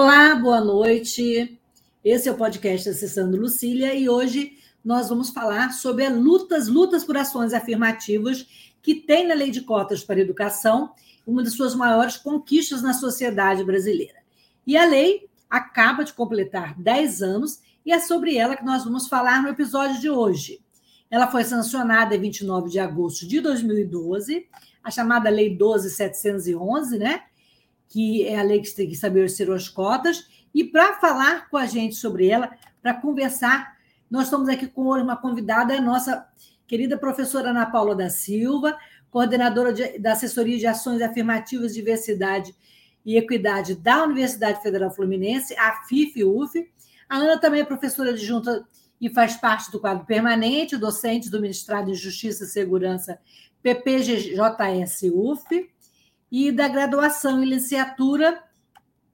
Olá, boa noite. Esse é o podcast Acessando Lucília e hoje nós vamos falar sobre as lutas, lutas por ações afirmativas que tem na Lei de Cotas para Educação, uma das suas maiores conquistas na sociedade brasileira. E a lei acaba de completar 10 anos e é sobre ela que nós vamos falar no episódio de hoje. Ela foi sancionada em 29 de agosto de 2012, a chamada Lei 12711, né? Que é a lei que tem que estabelecer as cotas. E para falar com a gente sobre ela, para conversar, nós estamos aqui com uma convidada, a nossa querida professora Ana Paula da Silva, coordenadora de, da Assessoria de Ações Afirmativas, Diversidade e Equidade da Universidade Federal Fluminense, a FIF-UF. A Ana também é professora adjunta e faz parte do quadro permanente, docente do Ministério de Justiça e Segurança, PPGJS-UF e da graduação em licenciatura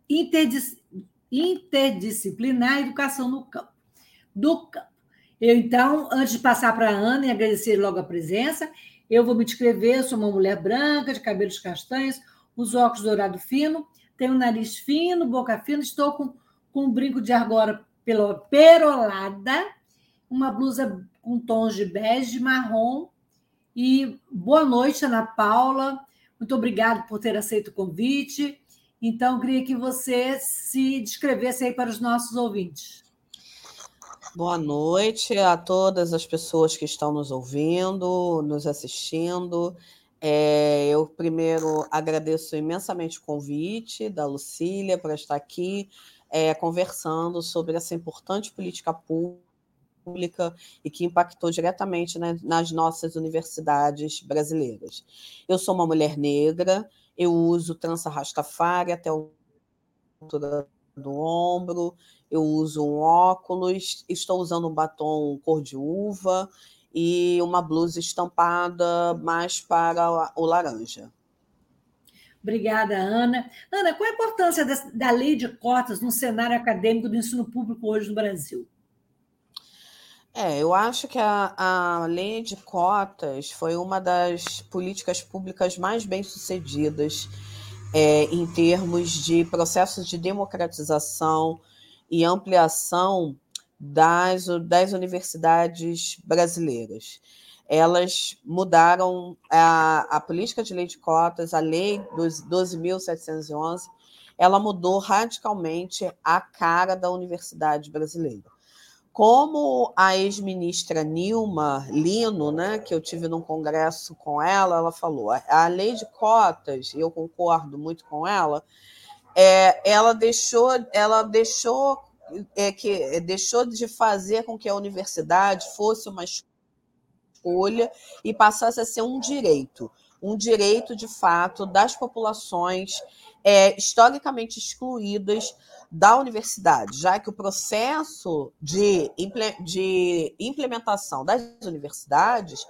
interdis, interdisciplinar Educação no Campo. Do campo. Eu, então, antes de passar para a Ana e agradecer logo a presença, eu vou me descrever, sou uma mulher branca, de cabelos castanhos, os óculos dourado fino, tenho nariz fino, boca fina, estou com, com um brinco de argora perolada, uma blusa com tons de bege, marrom, e boa noite, Ana Paula, muito obrigada por ter aceito o convite. Então, queria que você se descrevesse aí para os nossos ouvintes. Boa noite a todas as pessoas que estão nos ouvindo, nos assistindo. É, eu primeiro agradeço imensamente o convite da Lucília para estar aqui é, conversando sobre essa importante política pública pública e que impactou diretamente né, nas nossas universidades brasileiras. Eu sou uma mulher negra, eu uso trança rastafari até altura do ombro, eu uso um óculos, estou usando um batom cor de uva e uma blusa estampada mais para o laranja. Obrigada, Ana. Ana, qual a importância da lei de cotas no cenário acadêmico do ensino público hoje no Brasil? É, eu acho que a, a lei de cotas foi uma das políticas públicas mais bem-sucedidas é, em termos de processos de democratização e ampliação das, das universidades brasileiras. Elas mudaram a, a política de lei de cotas, a lei dos 12.711, ela mudou radicalmente a cara da universidade brasileira. Como a ex-ministra Nilma Lino, né, que eu tive num congresso com ela, ela falou: a lei de cotas, e eu concordo muito com ela, é, ela deixou, ela deixou é, que deixou de fazer com que a universidade fosse uma escolha e passasse a ser um direito, um direito de fato das populações é, historicamente excluídas da universidade, já que o processo de, de implementação das universidades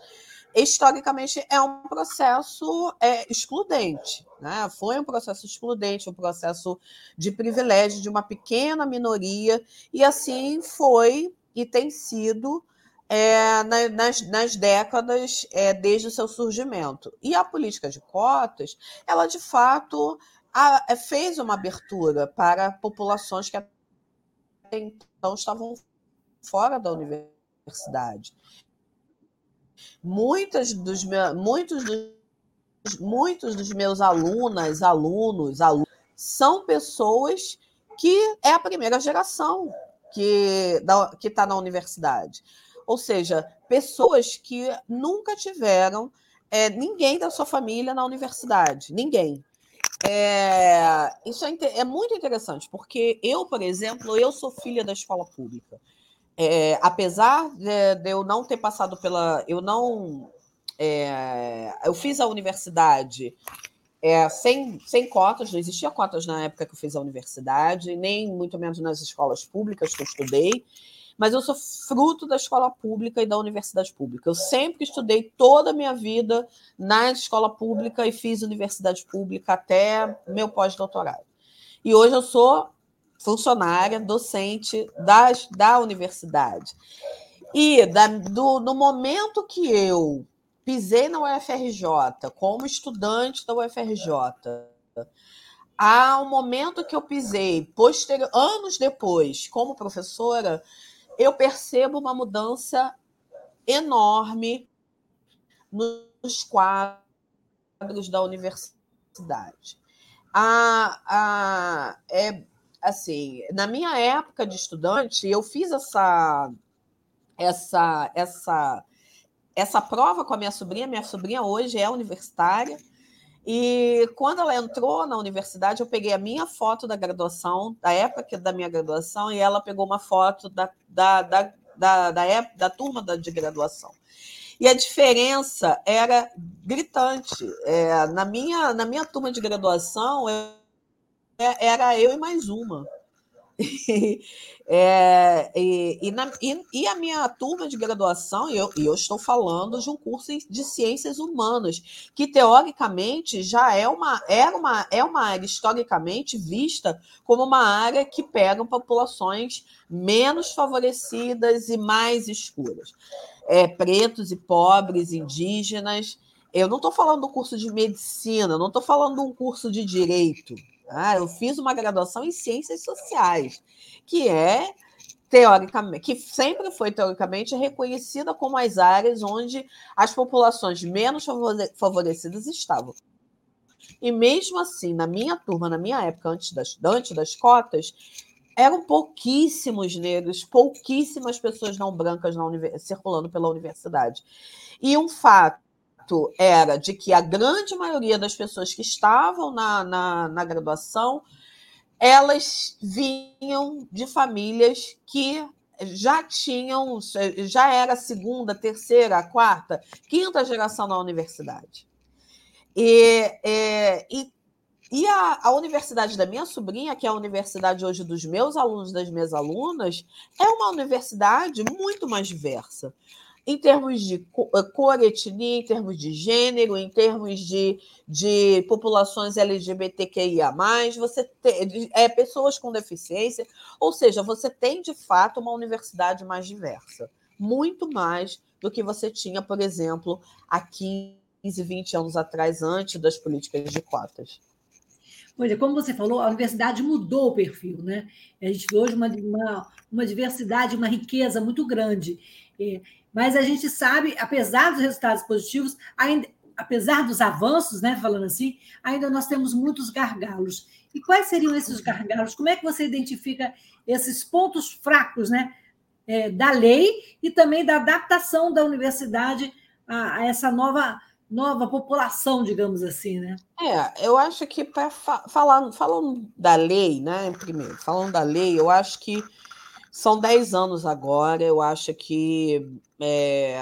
historicamente é um processo é, excludente. Né? Foi um processo excludente, um processo de privilégio de uma pequena minoria, e assim foi e tem sido é, nas, nas, décadas é, desde o seu surgimento. E a política de cotas, ela de fato a, é, fez uma abertura para populações que até então estavam fora da universidade. Muitas dos meus, muitos dos, muitos dos meus alunas, alunos, alunos, são pessoas que é a primeira geração que está na universidade. Ou seja, pessoas que nunca tiveram é, ninguém da sua família na universidade, ninguém. É, isso é, é, muito interessante, porque eu, por exemplo, eu sou filha da escola pública. É, apesar de, de, eu não ter passado pela. Eu não. É, eu fiz a universidade é, sem, sem cotas, não existia cotas na época que eu fiz a universidade, nem muito menos nas escolas públicas que eu estudei, mas eu sou fruto da escola pública e da universidade pública. Eu sempre estudei toda a minha vida na escola pública e fiz universidade pública até meu pós-doutorado. E hoje eu sou funcionária, docente das, da universidade. E da, do, no momento que eu pisei na UFRJ como estudante da UFRJ, um momento que eu pisei, anos depois, como professora, eu percebo uma mudança enorme nos quadros da universidade. A, a, é, assim, na minha época de estudante, eu fiz essa essa essa essa prova com a minha sobrinha. Minha sobrinha hoje é universitária. E quando ela entrou na universidade, eu peguei a minha foto da graduação, da época da minha graduação, e ela pegou uma foto da, da, da, da, da, época, da turma de graduação. E a diferença era gritante. É, na, minha, na minha turma de graduação, eu, é, era eu e mais uma. É, e, e, na, e, e, a minha turma de graduação, e eu, eu estou falando de um curso de ciências humanas, que teoricamente já é uma, era uma, é uma área historicamente vista como uma área que pega populações menos favorecidas e mais escuras. É, pretos e pobres, indígenas. Eu não estou falando do curso de medicina, não estou falando de um curso de direito ah, eu fiz uma graduação em ciências sociais, que é teoricamente, que sempre foi teoricamente reconhecida como as áreas onde as populações menos favorecidas estavam. E mesmo assim, na minha turma, na minha época, antes das, antes das cotas, eram pouquíssimos negros, pouquíssimas pessoas não brancas na circulando pela universidade. E um fato fato era de que a grande maioria das pessoas que estavam na, na, na graduação elas vinham de famílias que já tinham, já era segunda, terceira, quarta, quinta geração na universidade. E, é, e, e a, a, universidade da minha sobrinha, que é a universidade hoje dos meus alunos, das minhas alunas, é uma universidade muito mais diversa em termos de eh, cor, etnia, em termos de gênero, em termos de, de populações LGBTQIA, você tem é, pessoas com deficiência, ou seja, você tem de fato uma universidade mais diversa, muito mais do que você tinha, por exemplo, há 15, 20 anos atrás, antes das políticas de cotas. Pois é, como você falou, a universidade mudou o perfil, né? A gente vê hoje uma, uma, uma diversidade, uma riqueza muito grande. É, mas a gente sabe, apesar dos resultados positivos, ainda, apesar dos avanços, né, falando assim, ainda nós temos muitos gargalos. E quais seriam esses gargalos? Como é que você identifica esses pontos fracos, né, é, da lei e também da adaptação da universidade a, a, essa nova nova população, digamos assim, né? É, eu acho que para fa falar falando da lei, né, primeiro, falando da lei, eu acho que são 10 anos agora, eu acho que é,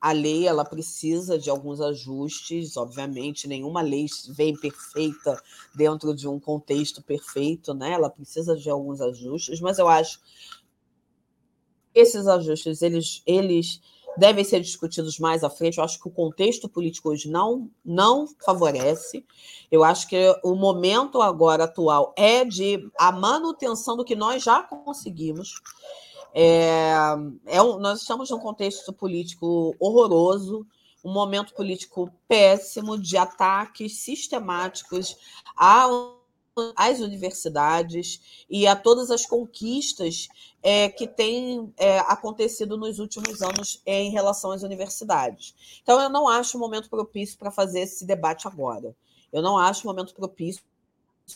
a lei ela precisa de alguns ajustes, obviamente, nenhuma lei vem perfeita dentro de um contexto perfeito, né? Ela precisa de alguns ajustes, mas eu acho esses ajustes eles, eles devem ser discutidos mais à frente. Eu acho que o contexto político hoje não, não favorece. Eu acho que o momento agora atual é de a manutenção do que nós já conseguimos. É, é um, nós estamos num contexto político horroroso, um momento político péssimo de ataques sistemáticos a às universidades e a todas as conquistas é, que têm é, acontecido nos últimos anos é, em relação às universidades. Então, eu não acho o momento propício para fazer esse debate agora. Eu não acho o momento propício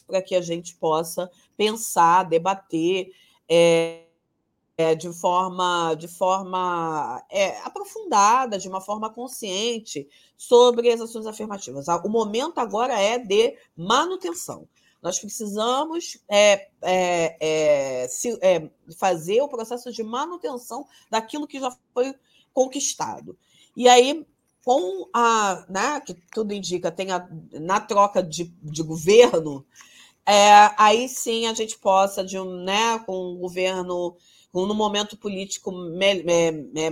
para que a gente possa pensar, debater é, é, de forma, de forma é, aprofundada, de uma forma consciente sobre as ações afirmativas. O momento agora é de manutenção. Nós precisamos é, é, é, se, é, fazer o processo de manutenção daquilo que já foi conquistado. E aí, com a, né, que tudo indica, tem a, na troca de, de governo, é, aí sim a gente possa, de um, né, com um governo no momento político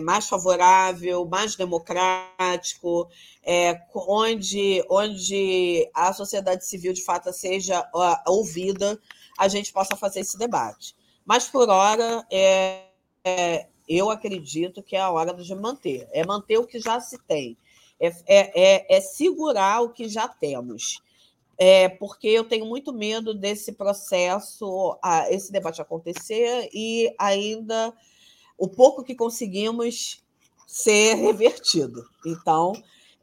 mais favorável, mais democrático, é, onde, onde a sociedade civil de fato seja ouvida, a gente possa fazer esse debate. Mas por hora, é, é, eu acredito que é a hora de manter. É manter o que já se tem. É, é, é, é segurar o que já temos. É, porque eu tenho muito medo desse processo, a, esse debate acontecer e ainda o pouco que conseguimos ser revertido. Então,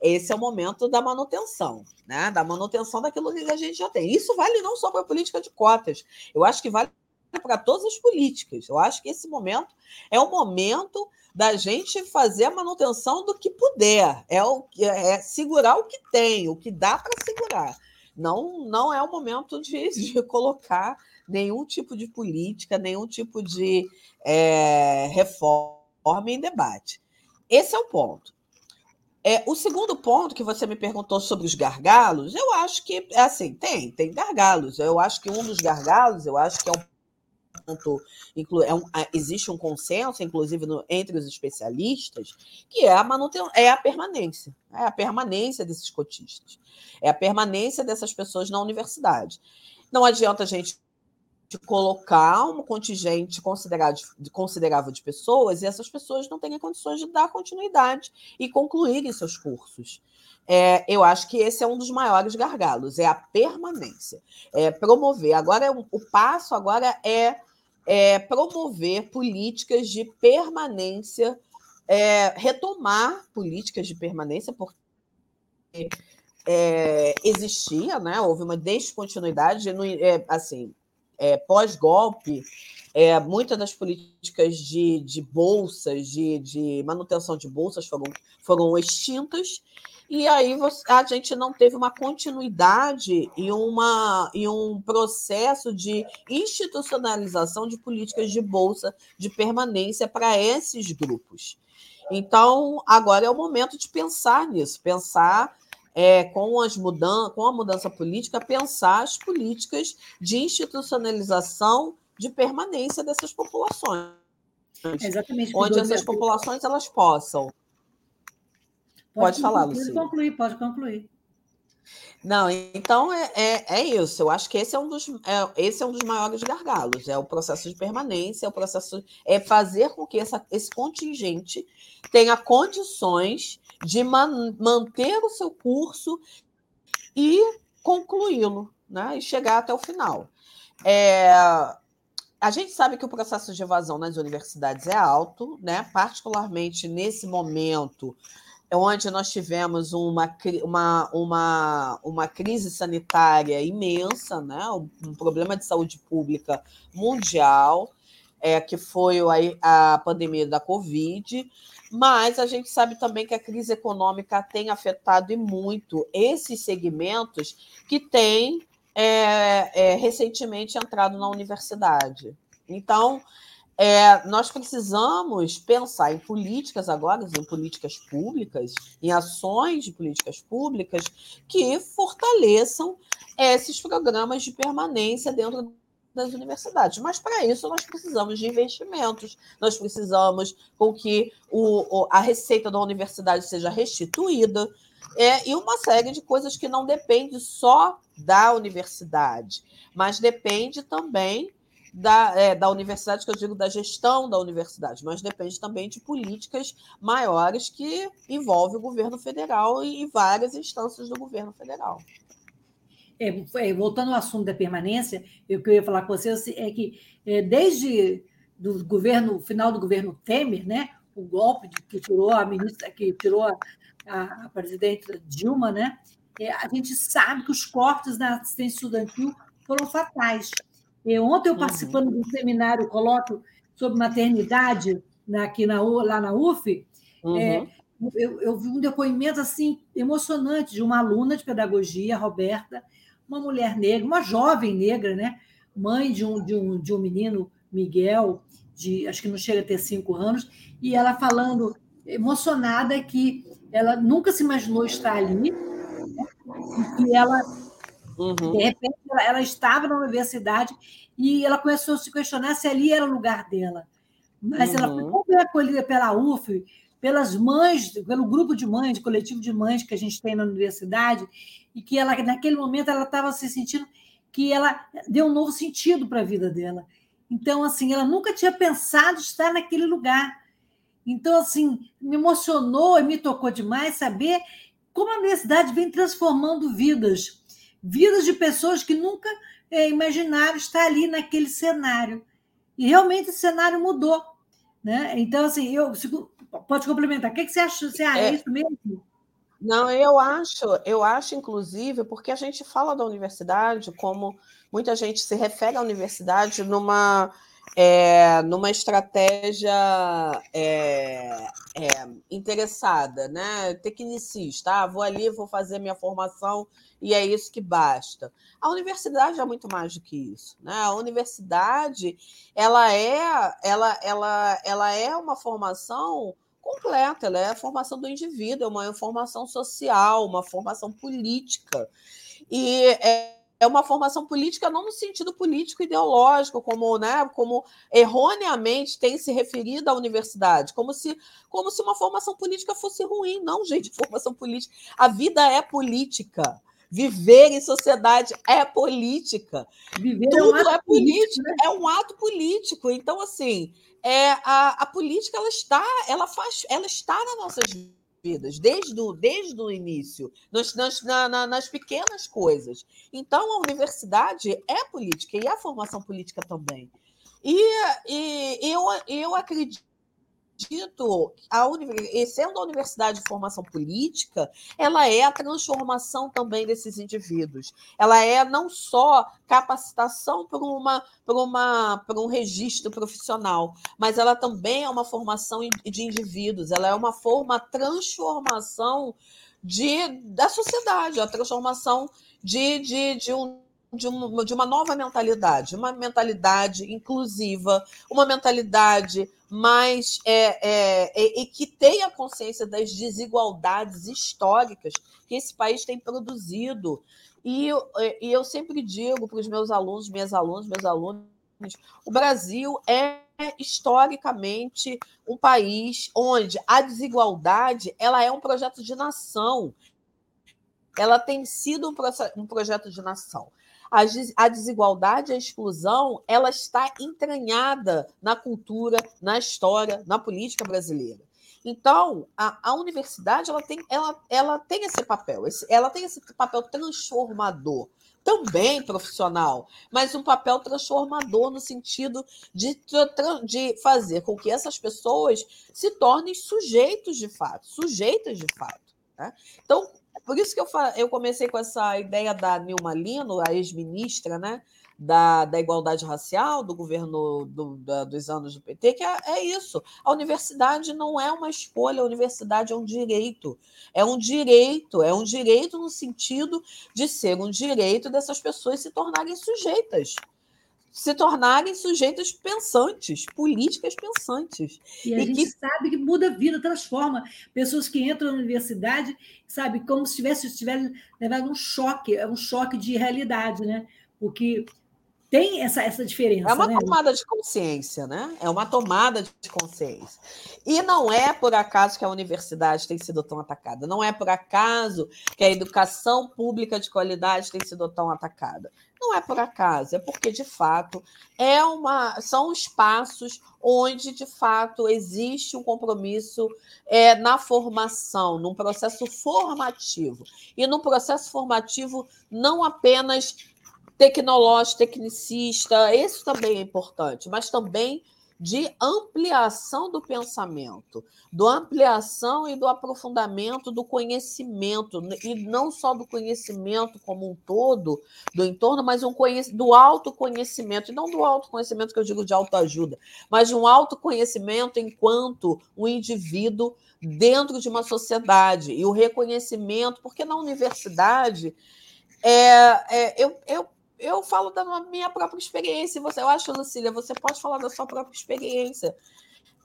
esse é o momento da manutenção, né? da manutenção daquilo que a gente já tem. Isso vale não só para a política de cotas, eu acho que vale para todas as políticas. Eu acho que esse momento é o momento da gente fazer a manutenção do que puder, é, o, é segurar o que tem, o que dá para segurar. Não, não é o momento de, de, colocar nenhum tipo de política, nenhum tipo de é, reforma em debate. Esse é o ponto. É, o segundo ponto que você me perguntou sobre os gargalos, eu acho que, assim, tem, tem gargalos. Eu acho que um dos gargalos, eu acho que é um ponto, é um, existe um consenso, inclusive no, entre os especialistas, que é a manutenção, é a permanência, é a permanência desses cotistas, é a permanência dessas pessoas na universidade. Não adianta a gente colocar um contingente considerável de pessoas e essas pessoas não terem condições de dar continuidade e concluírem seus cursos. É, eu acho que esse é um dos maiores gargalos, é a permanência, é promover. Agora, é o passo agora é, é promover políticas de permanência, é, retomar políticas de permanência, porque é, existia, né? Houve uma descontinuidade, no, é, assim, é, pós-golpe, é, muitas das políticas de, de bolsas, de, de manutenção de bolsas foram, foram extintas, e aí você, a gente não teve uma continuidade e, uma, e um processo de institucionalização de políticas de bolsa de permanência para esses grupos. Então, agora é o momento de pensar nisso, pensar é, com, as mudan com a mudança política, pensar as políticas de institucionalização de permanência dessas populações. Exatamente. Onde essas populações elas possam Pode, pode falar, Luciana. Pode concluir, pode concluir. Não, então é, é, é, isso. Eu acho que esse é um dos é, esse é um dos maiores gargalos. É o processo de permanência, é o processo é fazer com que essa, esse contingente tenha condições de man, manter o seu curso e concluí-lo, né? E chegar até o final. É, a gente sabe que o processo de evasão nas universidades é alto, né? Particularmente nesse momento onde nós tivemos uma, uma, uma, uma crise sanitária imensa, né? um problema de saúde pública mundial, é, que foi a, a pandemia da Covid, mas a gente sabe também que a crise econômica tem afetado e muito esses segmentos que têm é, é, recentemente entrado na universidade. Então, é, nós precisamos pensar em políticas agora, em políticas públicas, em ações de políticas públicas que fortaleçam esses programas de permanência dentro das universidades. Mas para isso nós precisamos de investimentos, nós precisamos com que o, a receita da universidade seja restituída, é, e uma série de coisas que não depende só da universidade, mas depende também da, é, da universidade, que eu digo da gestão da universidade, mas depende também de políticas maiores que envolvem o governo federal e, várias instâncias do governo federal. É, é, voltando ao assunto da permanência, o que eu ia falar com você é que é, desde do governo final do governo Temer, né, o golpe que tirou a ministra, que tirou a, a, a presidente Dilma, né, é, a gente sabe que os cortes na assistência estudantil foram fatais. E ontem, eu uhum. participando uhum. de um seminário, colóquio sobre maternidade aqui na, lá na UF, uhum. é, eu, eu, vi um depoimento assim emocionante de uma aluna de pedagogia, Roberta, uma mulher negra, uma jovem negra, né? mãe de um, de um, de um menino, Miguel, de acho que não chega a ter cinco anos, e ela falando emocionada que ela nunca se imaginou estar ali, e ela, uhum. de repente, ela, ela, estava na universidade e ela começou a se questionar se ali era o lugar dela. Mas uhum. ela foi tão bem acolhida pela UF, pelas mães, pelo grupo de mães, coletivo de mães que a gente tem na universidade, e que ela, naquele momento, ela estava se sentindo que ela deu um novo sentido para a vida dela. Então, assim, ela nunca tinha pensado estar naquele lugar. Então, assim, me emocionou e me tocou demais saber como a universidade vem transformando vidas, vidas de pessoas que nunca é, imaginaram estar ali naquele cenário. E realmente o cenário mudou. Né? Então, assim, eu pode complementar. O que, que você acha? Você é, é isso mesmo? Não, eu acho, eu acho, inclusive, porque a gente fala da universidade como muita gente se refere à universidade numa é, numa estratégia é, é, interessada, né? tecnicista. Ah, vou ali, vou fazer minha formação e é isso que basta. A universidade é muito mais do que isso. Né? A universidade ela é, ela, ela, ela é uma formação completa, ela é a formação do indivíduo, é uma formação social, uma formação política. E é, é uma formação política não no sentido político ideológico, como, né, como erroneamente tem se referido à universidade, como se, como se uma formação política fosse ruim. Não, gente, formação política. A vida é política. Viver em sociedade é política. Viver Tudo é, um é político, né? é um ato político. Então, assim, é, a, a política ela está, ela faz, ela está nas nossas vidas desde o, desde o início, nas, nas, na, nas pequenas coisas. Então, a universidade é política e a formação política também. E, e eu, eu acredito dito, a sendo a universidade de formação política, ela é a transformação também desses indivíduos. Ela é não só capacitação para uma, para uma, para um registro profissional, mas ela também é uma formação de indivíduos. Ela é uma forma transformação de da sociedade, a transformação de, de, de um de uma, de uma nova mentalidade, uma mentalidade inclusiva, uma mentalidade mais é, é, e que tenha consciência das desigualdades históricas que esse país tem produzido. E, e eu sempre digo para os meus alunos, minhas alunas, meus alunos, o Brasil é historicamente um país onde a desigualdade ela é um projeto de nação. Ela tem sido um, um projeto de nação a desigualdade, a exclusão, ela está entranhada na cultura, na história, na política brasileira. Então, a, a universidade ela tem, ela, ela tem esse papel, esse, ela tem esse papel transformador, também profissional, mas um papel transformador no sentido de, de fazer com que essas pessoas se tornem sujeitos de fato, sujeitas de fato. Né? Então, por isso que eu, eu comecei com essa ideia da Nilma Lino, a ex-ministra, né? Da, da, igualdade racial do governo do, da, dos anos do PT, que é, é, isso. A universidade não é uma escolha, a universidade é um direito. É um direito, é um direito no sentido de ser um direito dessas pessoas se tornarem sujeitas se tornarem sujeitos pensantes, políticas pensantes. E a e gente que... sabe que muda a vida, transforma. Pessoas que entram na universidade, sabe, como se tivesse, tivesse levado um choque, é um choque de realidade, né? Porque tem essa, essa diferença. É uma né? tomada de consciência, né? É uma tomada de consciência. E não é por acaso que a universidade tem sido tão atacada. Não é por acaso que a educação pública de qualidade tem sido tão atacada. Não é por acaso, é porque de fato é uma, são espaços onde de fato existe um compromisso é, na formação, num processo formativo. E num processo formativo não apenas tecnológico, tecnicista, isso também é importante, mas também de ampliação do pensamento, do ampliação e do aprofundamento do conhecimento, e não só do conhecimento como um todo do entorno, mas um do autoconhecimento, e não do autoconhecimento que eu digo de autoajuda, mas de um autoconhecimento enquanto um indivíduo dentro de uma sociedade, e o reconhecimento, porque na universidade é, é eu, eu eu falo da minha própria experiência. Você, eu acho, Lucília, você pode falar da sua própria experiência.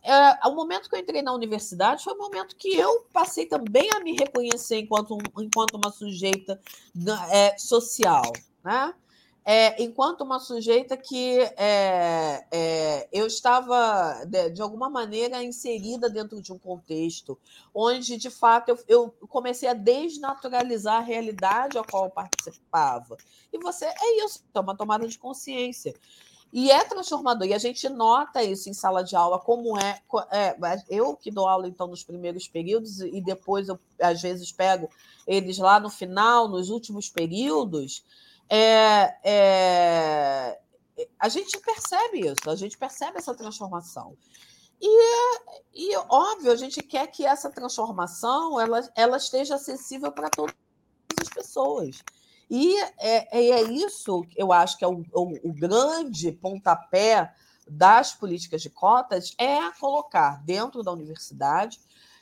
é, o momento que eu entrei na universidade foi o momento que eu passei também a me reconhecer enquanto, enquanto uma sujeita é, social, né? É, enquanto uma sujeita que é, é, eu estava, de, de, alguma maneira, inserida dentro de um contexto onde, de fato, eu, eu, comecei a desnaturalizar a realidade a qual eu participava. E você, é isso, é uma tomada de consciência. E é transformador, e a gente nota isso em sala de aula, como é, é. eu que dou aula, então, nos primeiros períodos, e depois eu, às vezes, pego eles lá no final, nos últimos períodos, é, é, a gente percebe isso, a gente percebe essa transformação. E, e óbvio, a gente quer que essa transformação ela, ela esteja acessível para todas as pessoas. E é, é, é isso, eu acho que é o, o, o grande pontapé das políticas de cotas é colocar dentro da universidade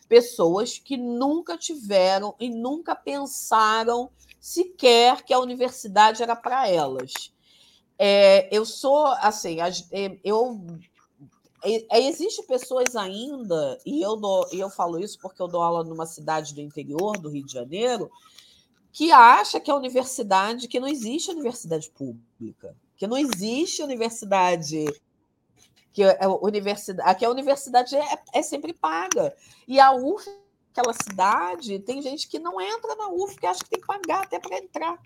pessoas que nunca tiveram e nunca pensaram sequer que a universidade era para elas. É, eu sou assim, é, eu é, existe pessoas ainda e eu dou, e eu falo isso porque eu dou aula numa cidade do interior do Rio de Janeiro que acha que a universidade, que não existe universidade pública, que não existe universidade que a universidade, aqui a universidade é, é sempre paga. E a UF, aquela cidade, tem gente que não entra na UF, que acha que tem que pagar até para entrar.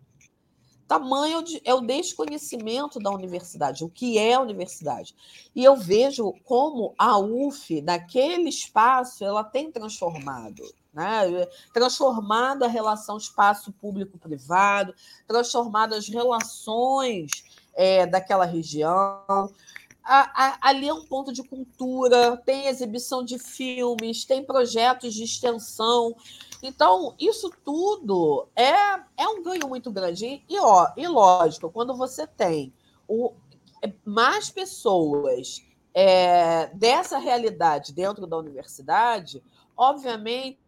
Tamanho é o desconhecimento da universidade, o que é a universidade. E eu vejo como a UF, naquele espaço, ela tem transformado né? transformado a relação espaço público-privado, transformado as relações é, daquela região. A, a, ali é um ponto de cultura, tem exibição de filmes, tem projetos de extensão. Então, isso tudo é, é um ganho muito grande. E, ó, e lógico, quando você tem o, mais pessoas é, dessa realidade dentro da universidade, obviamente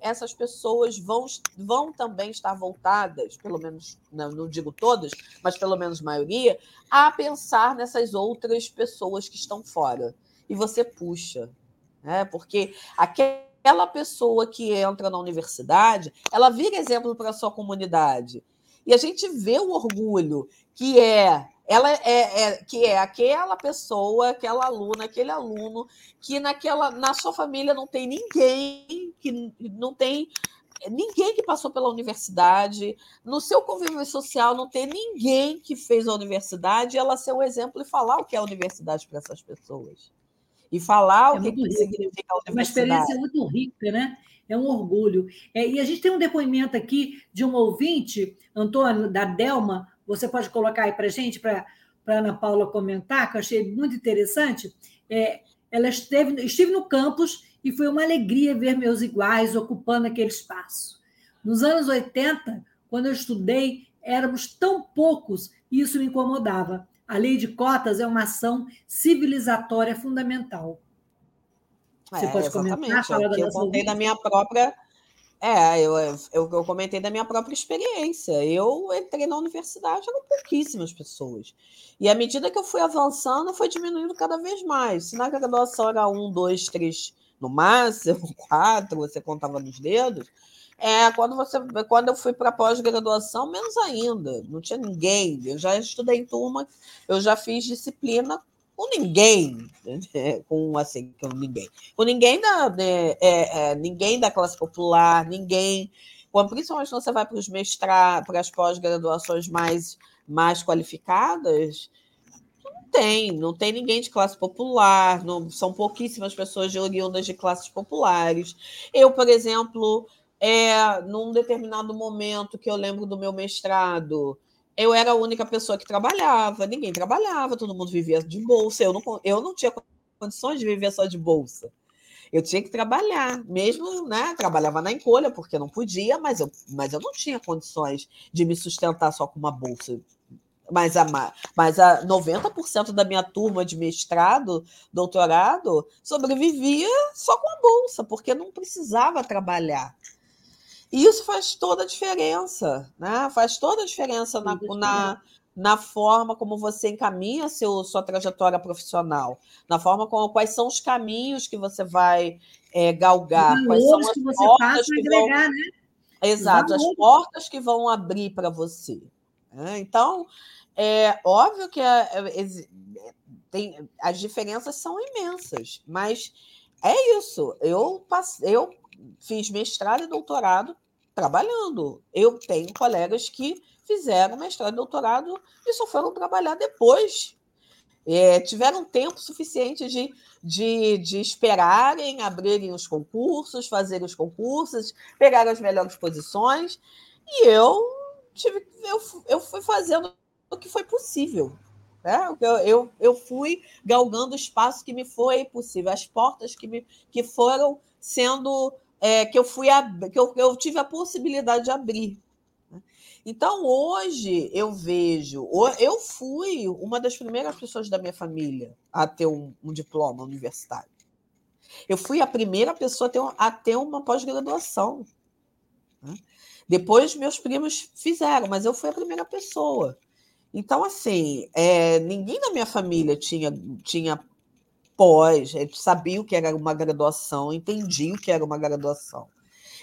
essas pessoas vão, vão também estar voltadas, pelo menos, não, não digo todas, mas pelo menos maioria, a pensar nessas outras pessoas que estão fora. E você puxa, né? porque aquela pessoa que entra na universidade, ela vira exemplo para a sua comunidade. E a gente vê o orgulho que é ela é, é, que é aquela pessoa, aquela aluna, aquele aluno que naquela na sua família não tem ninguém que não tem ninguém que passou pela universidade, no seu convívio social não tem ninguém que fez a universidade, ela ser o um exemplo e falar o que é a universidade para essas pessoas. E falar é o que, que significa a universidade. É uma experiência muito rica, né? É um orgulho. É, e a gente tem um depoimento aqui de um ouvinte, Antônio, da Delma, você pode colocar aí para a gente, para a Ana Paula comentar, que eu achei muito interessante. É, ela esteve, estive no campus e foi uma alegria ver meus iguais ocupando aquele espaço. Nos anos 80, quando eu estudei, éramos tão poucos e isso me incomodava. A lei de cotas é uma ação civilizatória fundamental. Você é, pode comentar? Falar da eu contei da minha própria é, eu, eu, eu comentei da minha própria experiência. Eu entrei na universidade, eram pouquíssimas pessoas. E à medida que eu fui avançando, foi diminuindo cada vez mais. Se na graduação era um, dois, três, no máximo, quatro, você contava nos dedos. É, quando, você, quando eu fui para pós-graduação, menos ainda, não tinha ninguém. Eu já estudei em turma, eu já fiz disciplina com ninguém, com assim, com ninguém, com ninguém da, né, é, é, ninguém da classe popular, ninguém, quando, principalmente quando você vai para os mestrados, para as pós-graduações mais, mais qualificadas, não tem, não tem ninguém de classe popular, não, são pouquíssimas pessoas de oriundas de classes populares. Eu, por exemplo, é, num determinado momento que eu lembro do meu mestrado, eu era a única pessoa que trabalhava, ninguém trabalhava, todo mundo vivia de bolsa. Eu não, eu não tinha condições de viver só de bolsa. Eu tinha que trabalhar, mesmo, né? Trabalhava na encolha, porque não podia, mas eu, mas eu não tinha condições de me sustentar só com uma bolsa. Mas a, mas a 90% da minha turma de mestrado, doutorado, sobrevivia só com a bolsa, porque não precisava trabalhar. E isso faz toda a diferença, né? Faz toda a diferença na, na, na forma como você encaminha seu, sua trajetória profissional, na forma como quais são os caminhos que você vai é, galgar, quais são as que você portas que agregar, vão... né? Exato, as portas que vão abrir para você. né? Então, é óbvio que a- é, exi- tem, as diferenças são imensas, mas é isso. Eu, eu fiz mestrado e doutorado trabalhando. Eu tenho colegas que fizeram mestrado e doutorado e só foram trabalhar depois. É, tiveram tempo suficiente de, de, de esperarem, abrirem os concursos, fazerem os concursos, pegar as melhores posições, e eu tive, eu, eu fui fazendo o que foi possível. Né? Eu, eu, eu fui galgando o espaço que me foi possível, as portas que, me, que foram sendo é, que eu fui que eu, eu tive a possibilidade de abrir. né? Então hoje eu vejo, eu fui uma das primeiras pessoas da minha família a ter um, um diploma universitário. Eu fui a primeira pessoa a ter, a ter uma pós-graduação. né? Depois meus primos fizeram, mas eu fui a primeira pessoa. Então, assim, é, ninguém da minha família tinha, tinha pós, eh, sabia o que era uma graduação, entendia o que era uma graduação.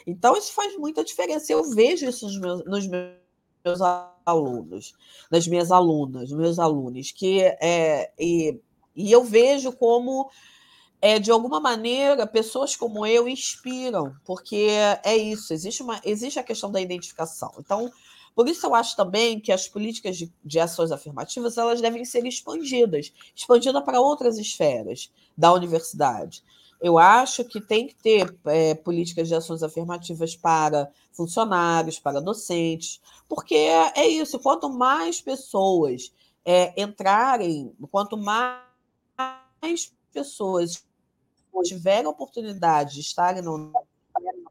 Então, isso faz muita diferença. Eu vejo isso nos meus, nos meus alunos, nas minhas alunas, nos meus alunos, que é, e, e eu vejo como, é, de alguma maneira, pessoas como eu inspiram, porque é isso, existe, uma, existe a questão da identificação. Então, por isso eu acho também que as políticas de, de ações afirmativas elas devem ser expandidas, expandidas para outras esferas da universidade. Eu acho que tem que ter é, políticas de ações afirmativas para funcionários, para docentes, porque é, é isso. Quanto mais pessoas é, entrarem, quanto mais pessoas tiverem a oportunidade de estarem na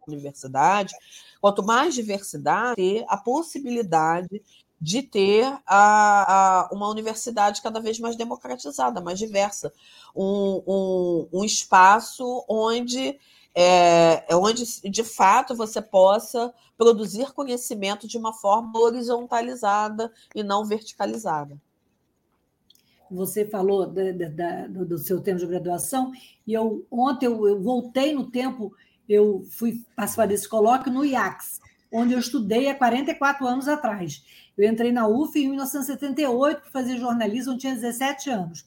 universidade, quanto mais diversidade, ter a possibilidade de ter a, a, uma universidade cada vez mais democratizada, mais diversa, um, um, um espaço onde é, onde de fato você possa produzir conhecimento de uma forma horizontalizada e não verticalizada. Você falou do seu tempo de graduação, e eu ontem eu, eu voltei no tempo, eu fui participar desse colóquio no IACS, onde eu estudei há 44 anos atrás. Eu entrei na UF em 1978 para fazer jornalismo, eu tinha 17 anos.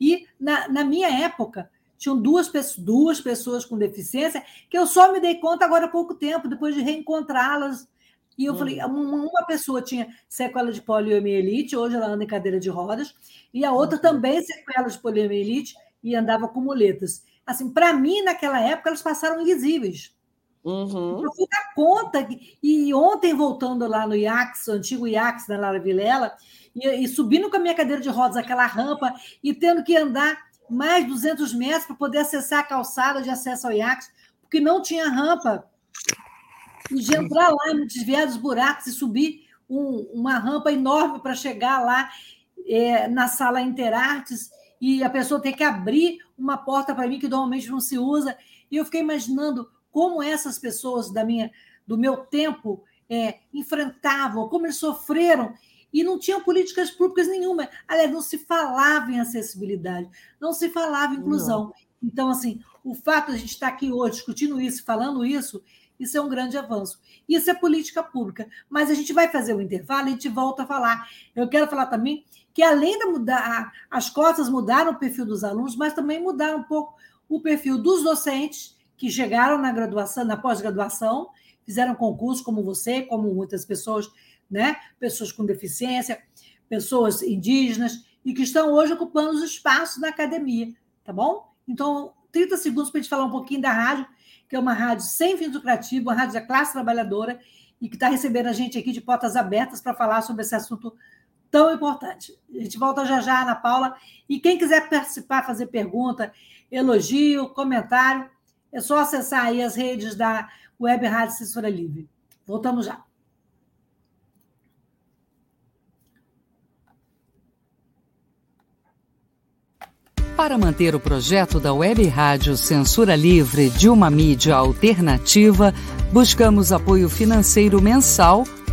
E na, na minha época, tinham duas, duas pessoas com deficiência que eu só me dei conta agora há pouco tempo, depois de reencontrá-las. E eu hum. falei, uma, pessoa tinha sequela de poliomielite, hoje ela anda em cadeira de rodas, e a outra uhum. também sequela de poliomielite e andava com muletas. Assim, para mim, naquela época, elas passaram invisíveis. Uhum. Eu fui dar conta, e ontem, voltando lá no IACS, o antigo IACS, na Lara Vilela, e, e subindo com a minha cadeira de rodas, aquela rampa, e tendo que andar mais 200 metros para poder acessar a calçada de acesso ao IACS, porque não tinha rampa. E de entrar lá, me desviar dos buracos e subir um, uma rampa enorme para chegar lá é, na sala Interartes e a pessoa ter que abrir uma porta para mim que normalmente não se usa. E eu fiquei imaginando como essas pessoas da minha, do meu tempo é, enfrentavam, como eles sofreram e não tinham políticas públicas nenhuma. Aliás, não se falava em acessibilidade, não se falava em inclusão. Não. Então, assim, o fato de a gente estar aqui hoje discutindo isso, falando isso, isso é um grande avanço. Isso é política pública. Mas a gente vai fazer o intervalo e a gente volta a falar. Eu quero falar também que, além de mudar, as cotas mudaram o perfil dos alunos, mas também mudaram um pouco o perfil dos docentes que chegaram na graduação, na pós-graduação, fizeram concurso como você, como muitas pessoas, né? Pessoas com deficiência, pessoas indígenas, e que estão hoje ocupando os espaços na academia, tá bom? Então, 30 segundos para a gente falar um pouquinho da rádio, que é uma rádio sem fins lucrativos, uma rádio da classe trabalhadora, e que está recebendo a gente aqui de portas abertas para falar sobre esse assunto tão importante. A gente volta já já, Ana Paula. E quem quiser participar, fazer pergunta, elogio, comentário, é só acessar aí as redes da Web Rádio Censura Livre. Voltamos já. Para manter o projeto da Web Rádio Censura Livre de uma mídia alternativa, buscamos apoio financeiro mensal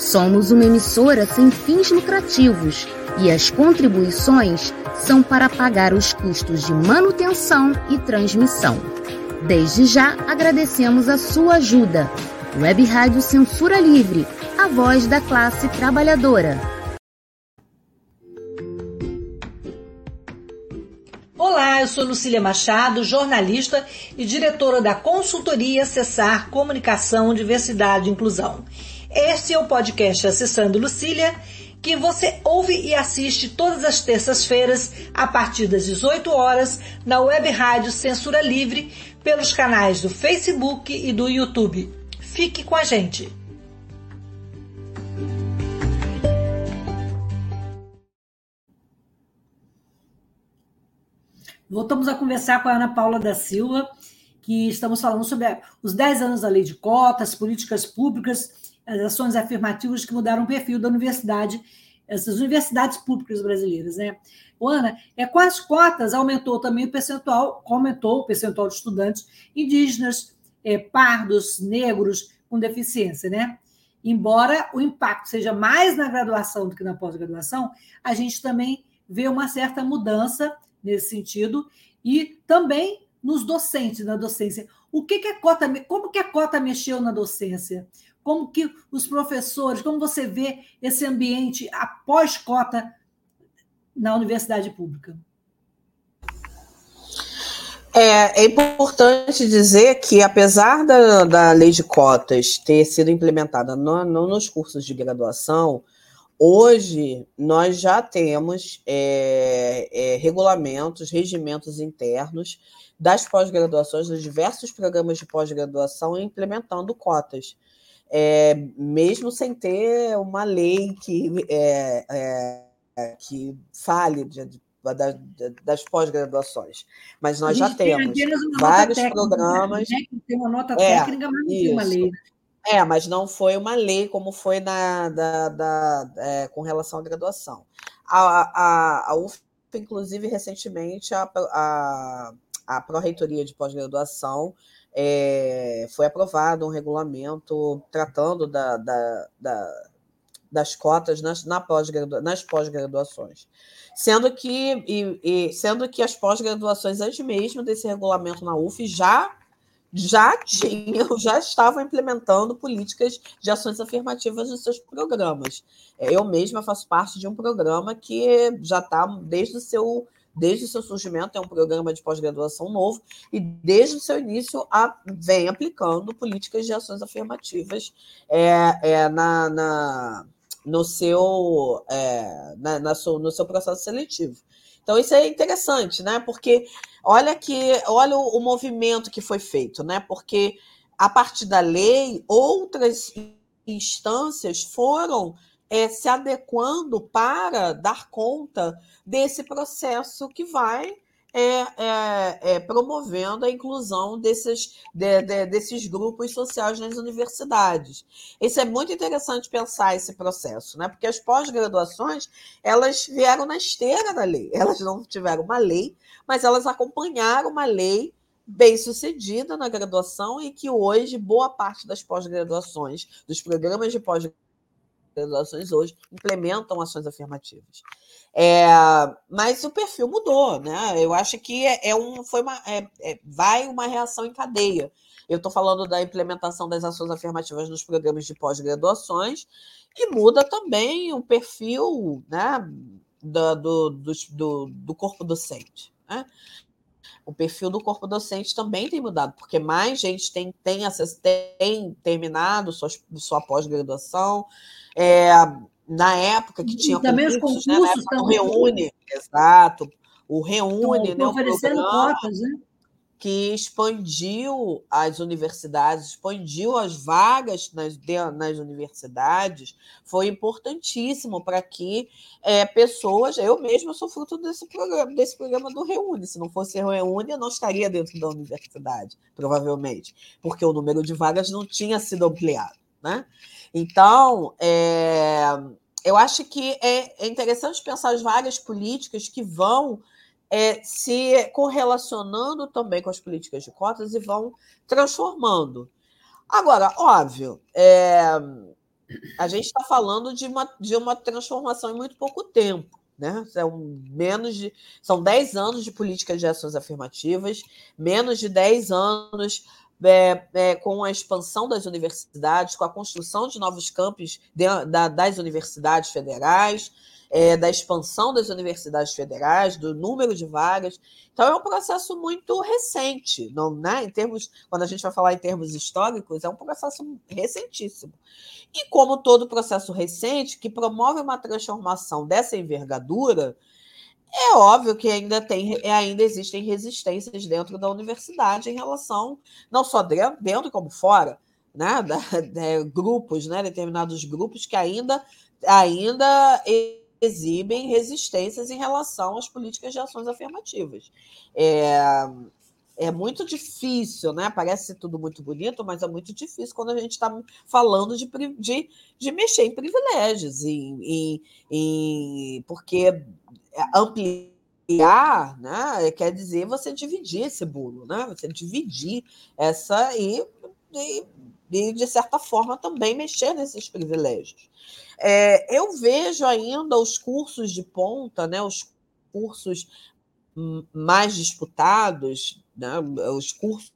Somos uma emissora sem fins lucrativos e as contribuições são para pagar os custos de manutenção e transmissão. Desde já agradecemos a sua ajuda. Web Rádio Censura Livre, a voz da classe trabalhadora. Olá, eu sou Lucília Machado, jornalista e diretora da consultoria Cessar Comunicação, Diversidade e Inclusão. Este é o podcast Acessando Lucília, que você ouve e assiste todas as terças-feiras, a partir das 18 horas, na web rádio Censura Livre, pelos canais do Facebook e do YouTube. Fique com a gente! Voltamos a conversar com a Ana Paula da Silva, que estamos falando sobre os 10 anos da lei de cotas, políticas públicas as ações afirmativas que mudaram o perfil da universidade, essas universidades públicas brasileiras, né? Ana, é, com as cotas aumentou também o percentual, aumentou o percentual de estudantes indígenas, é, pardos, negros com deficiência, né? Embora o impacto seja mais na graduação do que na pós-graduação, a gente também vê uma certa mudança nesse sentido e também nos docentes, na docência. O que, que a cota, como que a cota mexeu na docência? Como que os professores, como você vê esse ambiente após cota na universidade pública? É, é, importante dizer que, apesar da, da lei de cotas ter sido implementada no, no, nos cursos de graduação, hoje nós já temos é, é, regulamentos, regimentos internos das pós-graduações, dos diversos programas de pós-graduação implementando cotas é, mesmo sem ter uma lei que, é, é, que fale de, de, das pós-graduações. Mas nós já temos vários técnica, programas. Né? Tem uma nota é, técnica, mas não tem uma lei. Né? É, mas não foi uma lei como foi na, da, da é, com relação à graduação. A, a, a UF, inclusive, recentemente, a, a, a Pró-Reitoria de Pós-Graduação é, foi aprovado um regulamento tratando da, da, da, das cotas nas, na pós nas pós-graduações. Sendo que, e, e, sendo que as pós-graduações, antes mesmo desse regulamento na UF, já já tinham, já estavam implementando políticas de ações afirmativas nos seus programas. É, eu mesma faço parte de um programa que já está desde o seu desde o seu surgimento, é um programa de pós-graduação novo, e desde o seu início a, vem aplicando políticas de ações afirmativas é, é, na, na, no, seu, é, na, na seu, no seu processo seletivo. Então, isso é interessante, né? Porque olha que olha o, o movimento que foi feito, né? Porque a partir da lei, outras instâncias foram é, se adequando para dar conta desse processo que vai é, é, é, promovendo a inclusão desses, de, de, desses grupos sociais nas universidades. Isso é muito interessante pensar esse processo, né? porque as pós-graduações elas vieram na esteira da lei. Elas não tiveram uma lei, mas elas acompanharam uma lei bem sucedida na graduação e que hoje boa parte das pós-graduações, dos programas de pós-graduações hoje, implementam ações afirmativas. É, mas o perfil mudou, né? Eu acho que é, é um, foi uma, é, é vai uma reação em cadeia. Eu estou falando da implementação das ações afirmativas nos programas de pós-graduações e muda também o perfil né, do, do, do, do corpo docente. Né? O perfil do corpo docente também tem mudado, porque mais gente tem, tem, tem terminado sua, sua pós-graduação. É, na época que tinha e também concursos, os concursos né? Reúne, exato. O Reúne, né? Oferecendo cotas, né? Que expandiu as universidades, expandiu as vagas nas, nas universidades, foi importantíssimo para que é, pessoas. Eu mesma sou fruto desse programa, desse programa do Reúne. Se não fosse Reúne, eu não estaria dentro da universidade, provavelmente, porque o número de vagas não tinha sido ampliado. Né? Então, é, eu acho que é, é, interessante pensar as várias políticas que vão é, se correlacionando também com as políticas de cotas e vão transformando. Agora, óbvio, é, a gente está falando de uma, de uma transformação em muito pouco tempo. Né? São menos de são 10 anos de políticas de ações afirmativas, menos de 10 anos é, é, com a expansão das universidades, com a construção de novos campos das universidades federais, é, da expansão das universidades federais, do número de vagas. Então é um processo muito recente, não, né? Em termos, quando a gente vai falar em termos históricos, é um processo recentíssimo. E como todo processo recente que promove uma transformação dessa envergadura, é óbvio que ainda, tem, ainda existem resistências dentro da universidade em relação, não só dentro, como fora, né? Da, de, grupos, né? determinados grupos que ainda, ainda exibem resistências em relação às políticas de ações afirmativas. É, é muito difícil, né? Parece tudo muito bonito, mas é muito difícil quando a gente está falando de, de, de mexer em privilégios, em, em, em, porque ampliar, né, quer dizer você dividir esse bolo, né? Você dividir essa e, e, de certa forma também mexer nesses privilégios. É, eu vejo ainda os cursos de ponta, né, os cursos mais disputados, né, os cursos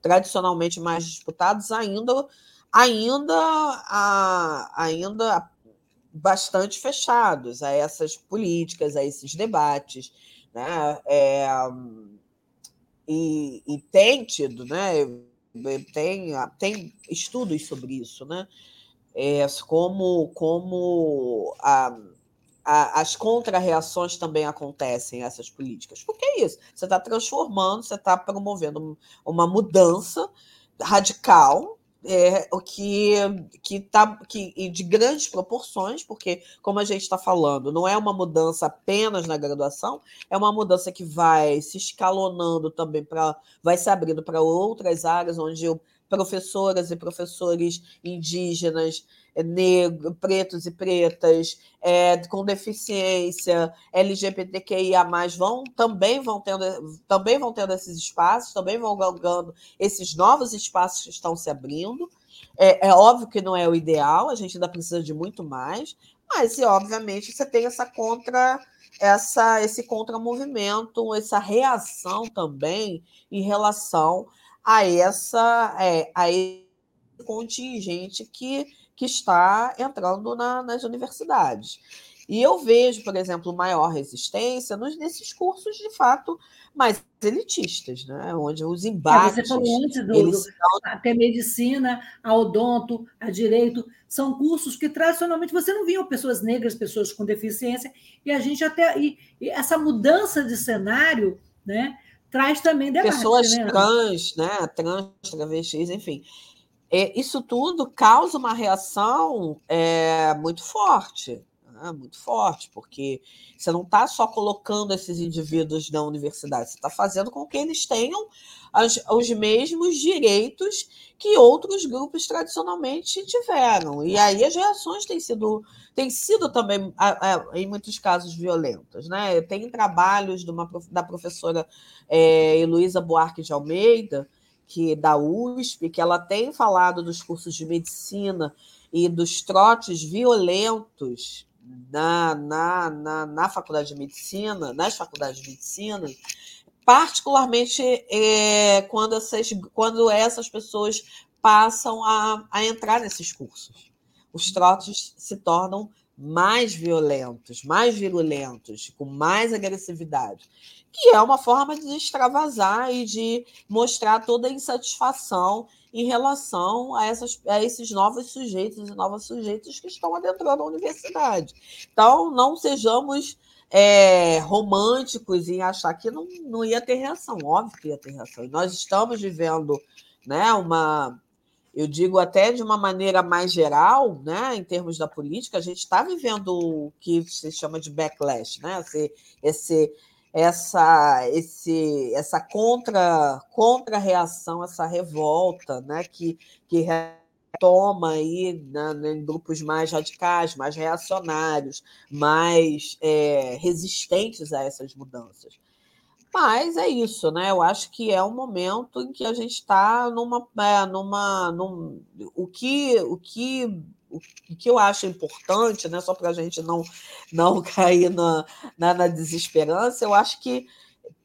tradicionalmente mais disputados ainda ainda ainda bastante fechados a essas políticas, a esses debates, né? É, e, e, tem tido, né? Tem, tem estudos sobre isso, né? É, como como a, a, as contrarreações também acontecem a essas políticas. Porque é isso, você está transformando, você está promovendo uma mudança radical é, o que que tá que de grandes proporções, porque como a gente está falando, não é uma mudança apenas na graduação, é uma mudança que vai se escalonando também para vai se abrindo para outras áreas onde professoras e professores indígenas é, negros, pretos e pretas, é, com deficiência, LGBTQIA+, vão, também, vão tendo, também vão tendo esses espaços, também vão galgando esses novos espaços que estão se abrindo. É, é óbvio que não é o ideal, a gente ainda precisa de muito mais, mas, e, obviamente, você tem essa contra essa esse contramovimento, essa reação também em relação a essa é, a esse contingente que que está entrando na, nas universidades. E eu vejo, por exemplo, maior resistência nos, nesses cursos, de fato, mais elitistas, né? onde os embates... É, você falou antes do, eles... do até medicina, a odonto, a direito, são cursos que tradicionalmente você não via pessoas negras, pessoas com deficiência, e a gente até... E, e essa mudança de cenário, né? Traz também debate. Pessoas né? trans, né? trans, travestis, enfim é, isso tudo causa uma reação é, muito forte. Né? muito forte, porque você não está só colocando esses indivíduos na universidade, você está fazendo com que eles tenham as, os mesmos direitos que outros grupos tradicionalmente tiveram. E aí as reações têm sido, têm sido também, em muitos casos, violentas. Né? Tem trabalhos de uma, da professora é, Heloísa Buarque de Almeida, que da USP, que ela tem falado dos cursos de medicina e dos trotes violentos na, na, na, na faculdade de medicina, nas faculdades de medicina, particularmente é, quando, essas, quando essas pessoas passam a, a entrar nesses cursos. Os trotes se tornam mais violentos, mais virulentos, com mais agressividade, que é uma forma de extravasar e de mostrar toda a insatisfação em relação a, essas, a esses novos sujeitos e novas sujeitas que estão adentrando a universidade. Então, não sejamos é, românticos em achar que não, não ia ter reação. Óbvio que ia ter reação. Nós estamos vivendo né, uma. Eu digo até de uma maneira mais geral, né, em termos da política, a gente está vivendo o que se chama de backlash, né, esse, esse, essa, esse, essa contra, contra reação, essa revolta, né, que, que toma aí né, em grupos mais radicais, mais reacionários, mais é, resistentes a essas mudanças. Mas é isso, né? Eu acho que é um momento em que a gente está numa, é, numa, num, o que, o que, o que eu acho importante, né? Só para a gente não, não cair na, na, na desesperança, eu acho que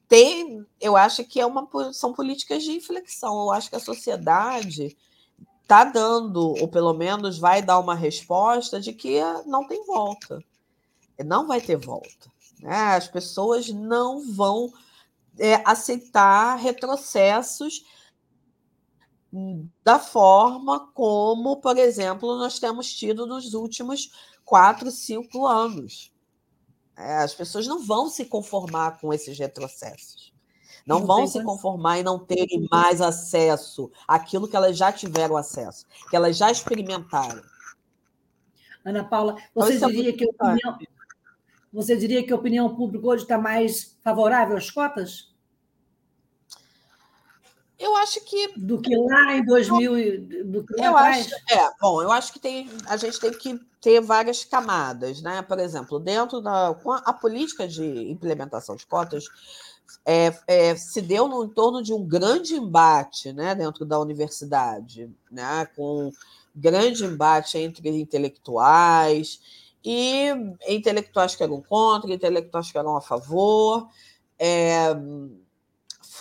tem, eu acho que é uma, são políticas de inflexão. Eu acho que a sociedade está dando, ou pelo menos vai dar uma resposta de que não tem volta. Não vai ter volta. Né? As pessoas não vão é, aceitar retrocessos da forma como, por exemplo, nós temos tido nos últimos quatro, cinco anos. É, as pessoas não vão se conformar com esses retrocessos. Não, não vão se conformar e não terem mais acesso àquilo que elas já tiveram acesso, que elas já experimentaram. Ana Paula, então, você então, diria é que opinião, você diria que a opinião pública hoje está mais favorável às cotas? Eu acho que. Do que lá em 2000. Do que lá eu acho, é, bom, eu acho que tem, a gente tem que ter várias camadas, né? Por exemplo, dentro da. A política de implementação de cotas é, é, se deu no entorno de um grande embate né, dentro da universidade, né, com grande embate entre intelectuais, e intelectuais que eram contra, intelectuais que eram a favor. É,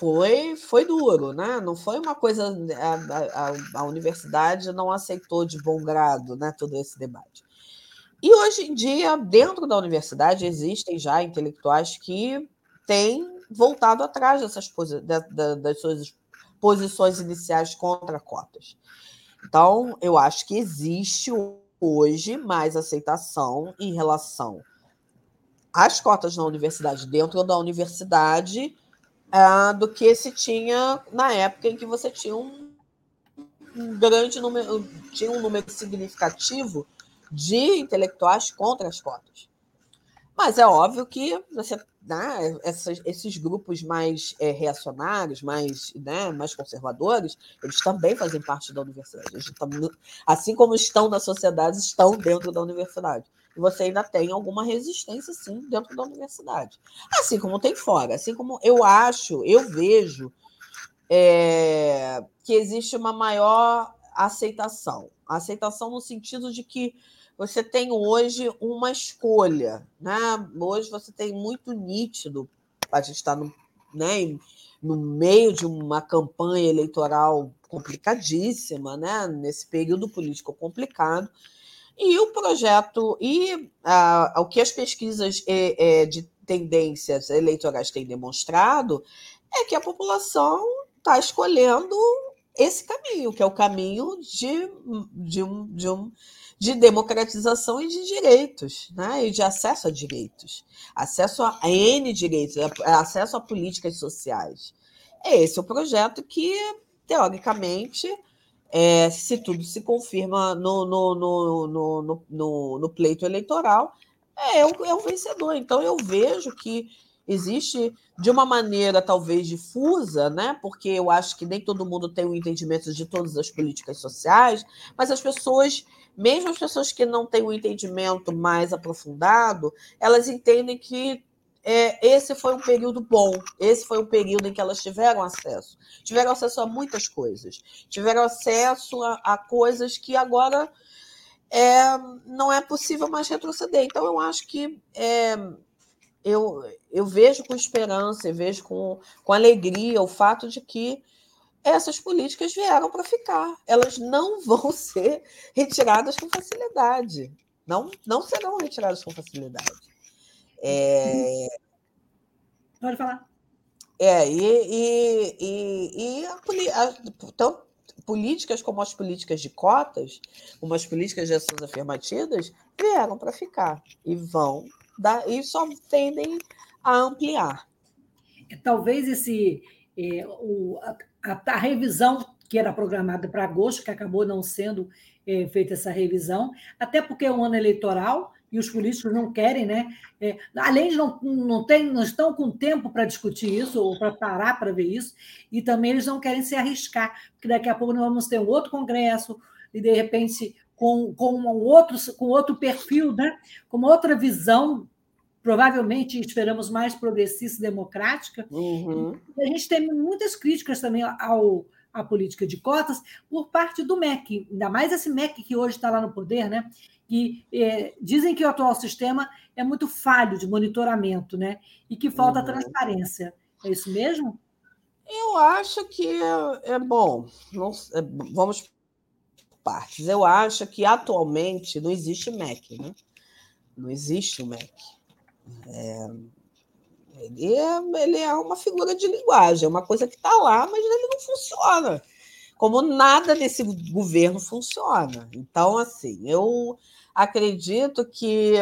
foi, foi duro, né? Não foi uma coisa. A, a, a, universidade não aceitou de bom grado né, todo esse debate. E hoje em dia, dentro da universidade, existem já intelectuais que têm voltado atrás dessas posi das suas posições iniciais contra cotas. Então, eu acho que existe hoje mais aceitação em relação às cotas na universidade, dentro da universidade, uh, do que se tinha na época em que você tinha um, um grande número, tinha um número significativo de intelectuais contra as cotas. Mas é óbvio que você né, essas, esses grupos mais é, reacionários, mais, né, mais conservadores, eles também fazem parte da universidade. Eles assim como estão na sociedade, estão dentro da universidade. Você ainda tem alguma resistência, sim, dentro da universidade. Assim como tem fora. Assim como eu acho, eu vejo é, que existe uma maior aceitação. Aceitação no sentido de que você tem hoje uma escolha, né? Hoje você tem muito nítido, a gente está no, né, no meio de uma campanha eleitoral complicadíssima, né? Nesse período político complicado. E o projeto, e ah, o que as pesquisas é, é, de tendências eleitorais têm demonstrado é que a população está escolhendo esse caminho, que é o caminho de, de, um, de um de democratização e de direitos, né? e de acesso a direitos, acesso a N direitos, acesso a políticas sociais. É esse o projeto que, teoricamente, é, se tudo se confirma no, no, no, no, no, no pleito eleitoral, é, é, o, é o vencedor. Então eu vejo que existe de uma maneira talvez difusa, né? Porque eu acho que nem todo mundo tem o um entendimento de todas as políticas sociais, mas as pessoas, mesmo as pessoas que não têm um entendimento mais aprofundado, elas entendem que é, esse foi um período bom, esse foi um período em que elas tiveram acesso. Tiveram acesso a muitas coisas, tiveram acesso a, a coisas que agora é, não é possível mais retroceder. Então, eu acho que é, eu, eu vejo com esperança e vejo com, com alegria o fato de que essas políticas vieram para ficar. Elas não vão ser retiradas com facilidade. Não, não serão retiradas com facilidade. É... Pode falar. É, e, e, e, e a, a, então, políticas como as políticas de cotas, como as políticas de ações afirmativas, vieram para ficar e vão dar, e só tendem a ampliar. É, talvez esse é, o, a, a, revisão que era programada para agosto, que acabou não sendo é, feita essa revisão, até porque é um ano eleitoral, e os políticos não querem, né? É, além de não, não, tem, não estão com tempo para discutir isso ou para parar para ver isso, e também eles não querem se arriscar, porque daqui a pouco nós vamos ter um outro congresso e de repente com, com um outro com outro perfil, né? Com uma outra visão, provavelmente esperamos mais progressista e democrática. Uhum. E a gente tem muitas críticas também ao a política de cotas por parte do MEC, ainda mais esse MEC que hoje está lá no poder, né? que é, dizem que o atual sistema é muito falho de monitoramento, né? E que falta uhum. transparência. É isso mesmo? Eu acho que é, é bom. Não, é, vamos por partes. Eu acho que atualmente não existe MEC, né? Não existe o MEC. Ele, é, ele é uma figura de linguagem, é uma coisa que está lá, mas ele não funciona. Como nada desse governo funciona. Então, assim, eu acredito que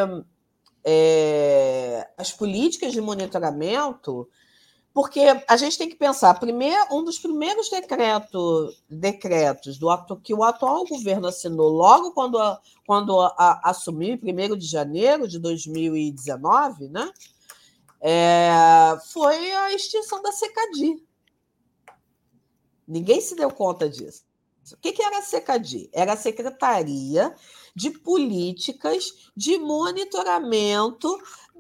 é, as políticas de monitoramento, porque a gente tem que pensar, primeiro, um dos primeiros decreto, decretos do que o atual governo assinou logo quando, quando assumiu, 1 de janeiro de 2019, né? É, foi a extinção da SECADI. Ninguém se deu conta disso. O que, que era a SECADI? Era a Secretaria de políticas de monitoramento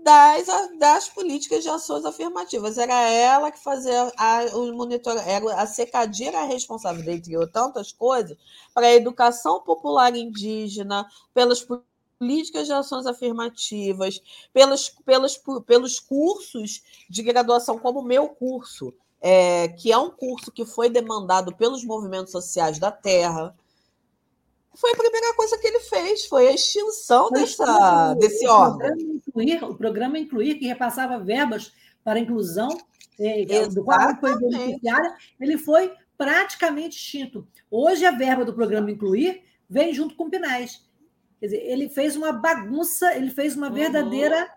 das, das políticas de ações afirmativas. Era ela que fazia a, o monitor, era, a SECADI era responsável, dentre tantas coisas, para a educação popular indígena, pelas políticas de ações afirmativas, pelos, pelos, pelos cursos de graduação, como o meu curso, é, que é um curso que foi demandado pelos movimentos sociais da terra foi a primeira coisa que ele fez, foi a extinção dessa, desse órgão. Programa incluir, o programa Incluir, que repassava verbas para inclusão, é, do qual foi beneficiária, ele foi praticamente extinto. Hoje, a verba do programa Incluir vem junto com o Pinais. Quer dizer, ele fez uma bagunça, ele fez uma verdadeira.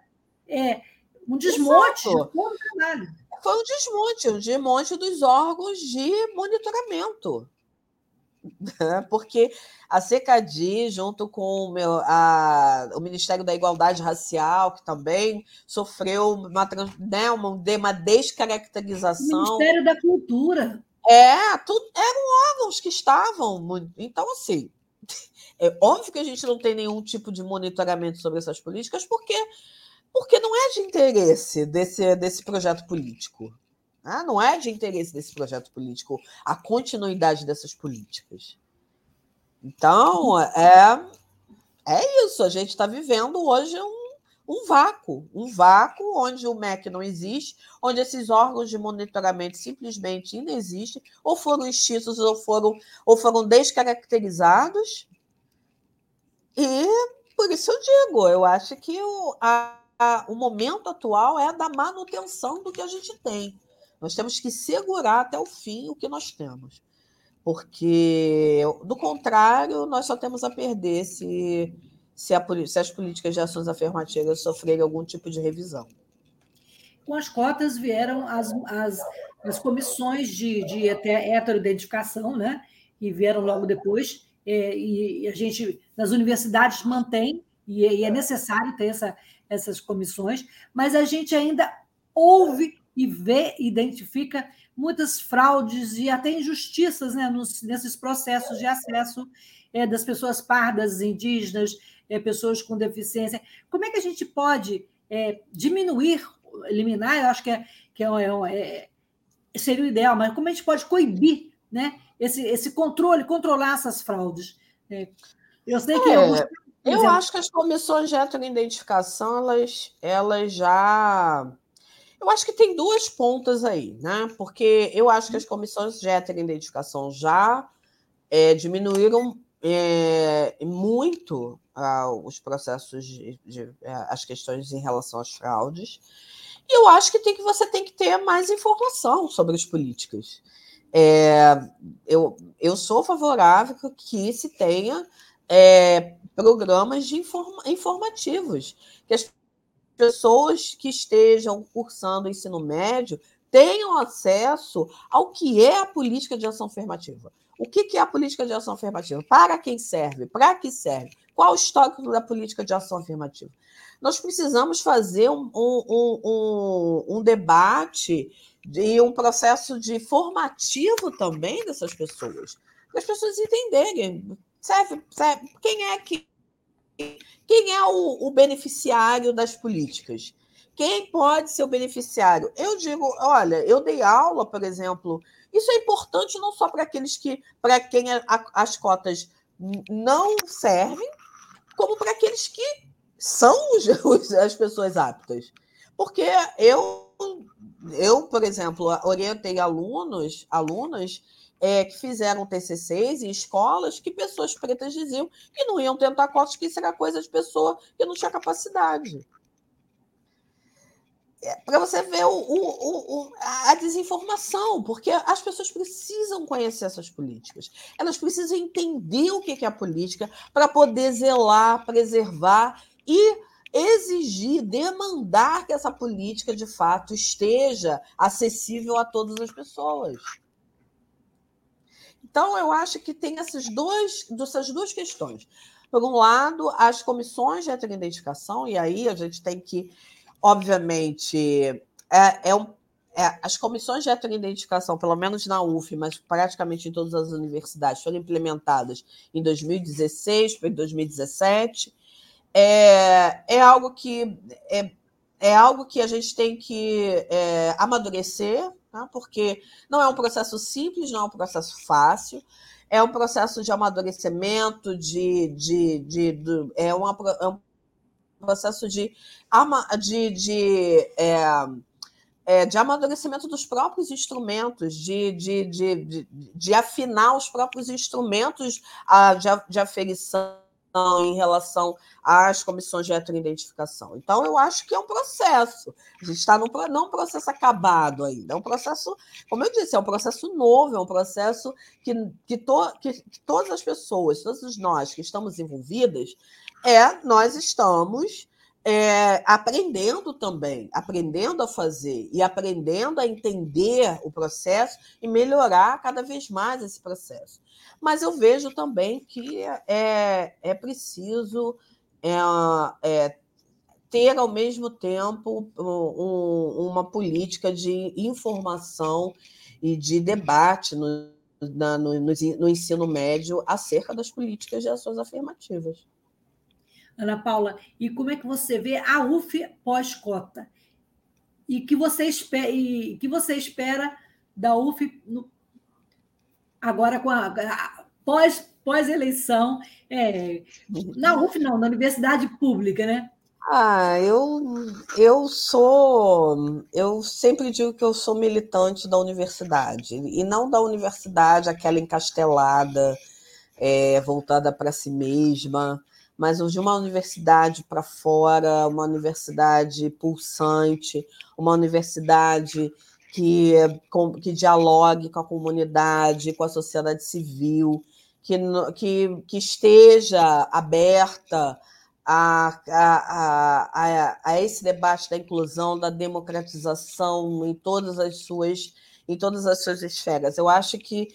Uhum. É, um desmonte Exato. de todo o trabalho. Foi um desmonte, um desmonte dos órgãos de monitoramento. Porque a CECADI, junto com o, meu, a, o Ministério da Igualdade Racial, que também sofreu uma, né, uma, uma descaracterização. O Ministério da Cultura. É, tudo, eram órgãos que estavam. Então, assim, é óbvio que a gente não tem nenhum tipo de monitoramento sobre essas políticas, porque, porque não é de interesse desse, desse projeto político. Ah, não é de interesse desse projeto político a continuidade dessas políticas. Então, é, é isso. A gente está vivendo hoje um, um vácuo um vácuo onde o MEC não existe, onde esses órgãos de monitoramento simplesmente ainda existem, ou foram extintos, ou foram, ou foram descaracterizados. E por isso eu digo, eu acho que o, a, a, o momento atual é da manutenção do que a gente tem. Nós temos que segurar até o fim o que nós temos. Porque, do contrário, nós só temos a perder se, se, a, se as políticas de ações afirmativas sofrerem algum tipo de revisão. Com as cotas vieram as, as, as comissões de, de heteroidentificação, né? E vieram logo depois. É, e a gente, nas universidades, mantém e, e é necessário ter essa, essas comissões, mas a gente ainda ouve e vê, identifica muitas fraudes e até injustiças né, nos, nesses processos de acesso é, das pessoas pardas, indígenas, é, pessoas com deficiência. Como é que a gente pode é, diminuir, eliminar? Eu acho que, é, que é, é, é, seria o ideal, mas como a gente pode coibir né, esse, esse controle, controlar essas fraudes? É, eu sei que. Alguns... Eu acho que as comissões de heteroidentificação, elas, elas já eu acho que tem duas pontas aí, né? Porque eu acho que as comissões de heteroidentificação já é, diminuíram é, muito ah, os processos de, de é, as questões em relação às fraudes. E eu acho que, tem que você tem que ter mais informação sobre as políticas. É, eu, eu sou favorável que se tenha é, programas de informa, informativos, que as pessoas que estejam cursando o ensino médio tenham acesso ao que é a política de ação afirmativa. O que é a política de ação afirmativa? Para quem serve? Para que serve? Qual o histórico da política de ação afirmativa? Nós precisamos fazer um, um, um, um debate e um processo de formativo também dessas pessoas, as pessoas entenderem serve, serve quem é que quem é o, o beneficiário das políticas? Quem pode ser o beneficiário? Eu digo, olha, eu dei aula, por exemplo, isso é importante não só para aqueles que, para quem a, as cotas não servem, como para aqueles que são os, as pessoas aptas. Porque eu, eu, por exemplo, orientei alunos, alunas é, que fizeram TCCs em escolas que pessoas pretas diziam que não iam tentar cotas, que isso era coisa de pessoa que não tinha capacidade. É, Para você ver o, o, o, a desinformação, porque as pessoas precisam conhecer essas políticas, elas precisam entender o que é a política para poder zelar, preservar e exigir, demandar que essa política de fato esteja acessível a todas as pessoas. Então, eu acho que tem essas duas, essas duas questões. Por um lado, as comissões de heteroidentificação, e aí a gente tem que, obviamente, é, é um, é, as comissões de heteroidentificação, pelo menos na UF, mas praticamente em todas as universidades, foram implementadas em 2016 para 2017. É, é algo que é, é algo que a gente tem que é, amadurecer, tá? porque não é um processo simples, não é um processo fácil, é um processo de amadurecimento, de, de, de, de é, uma, é um processo de, de, de, é, é, de amadurecimento dos próprios instrumentos, de, de, de, de, de afinar os próprios instrumentos de, de aferição em relação às comissões de heteroidentificação. Então, eu acho que é um processo. A gente está num não um processo acabado ainda, é um processo, como eu disse, é um processo novo, é um processo que, que, to, que, que todas as pessoas, todos nós que estamos envolvidas, é nós estamos é, aprendendo também, aprendendo a fazer e aprendendo a entender o processo e melhorar cada vez mais esse processo. Mas eu vejo também que é, é preciso é, é, ter, ao mesmo tempo, um, uma política de informação e de debate no, na, no, no ensino médio acerca das políticas de ações afirmativas. Ana Paula, e como é que você vê a UF pós-cota? E que você espera, e que você espera da UF no, agora com a, a pós pós eleição é, na UF não, na universidade pública, né? Ah, eu, eu sou. Eu sempre digo que eu sou militante da universidade, e não da universidade, aquela encastelada, é, voltada para si mesma, mas de uma universidade para fora, uma universidade pulsante, uma universidade que, que dialogue com a comunidade, com a sociedade civil, que, que, que esteja aberta a, a, a, a, esse debate da inclusão, da democratização em todas as suas em todas as suas esferas. Eu acho que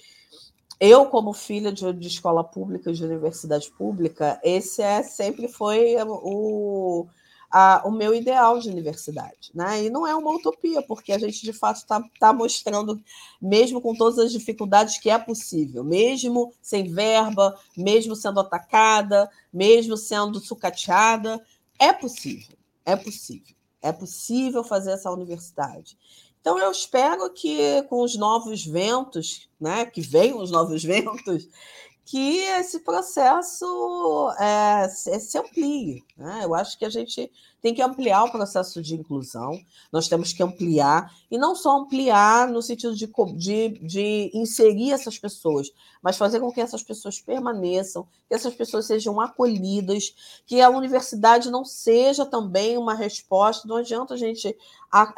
eu, como filha de, de, escola pública, de universidade pública, esse é sempre foi o, a, o meu ideal de universidade. Né? E não é uma utopia, porque a gente, de fato, está tá mostrando, mesmo com todas as dificuldades, que é possível, mesmo sem verba, mesmo sendo atacada, mesmo sendo sucateada, é possível, é possível. É possível fazer essa universidade. Então, eu espero que com os novos ventos, né, que venham os novos ventos, que esse processo é, se amplie. Né? Eu acho que a gente tem que ampliar o processo de inclusão, nós temos que ampliar, e não só ampliar no sentido de, de, de inserir essas pessoas, mas fazer com que essas pessoas permaneçam, que essas pessoas sejam acolhidas, que a universidade não seja também uma resposta, não adianta a gente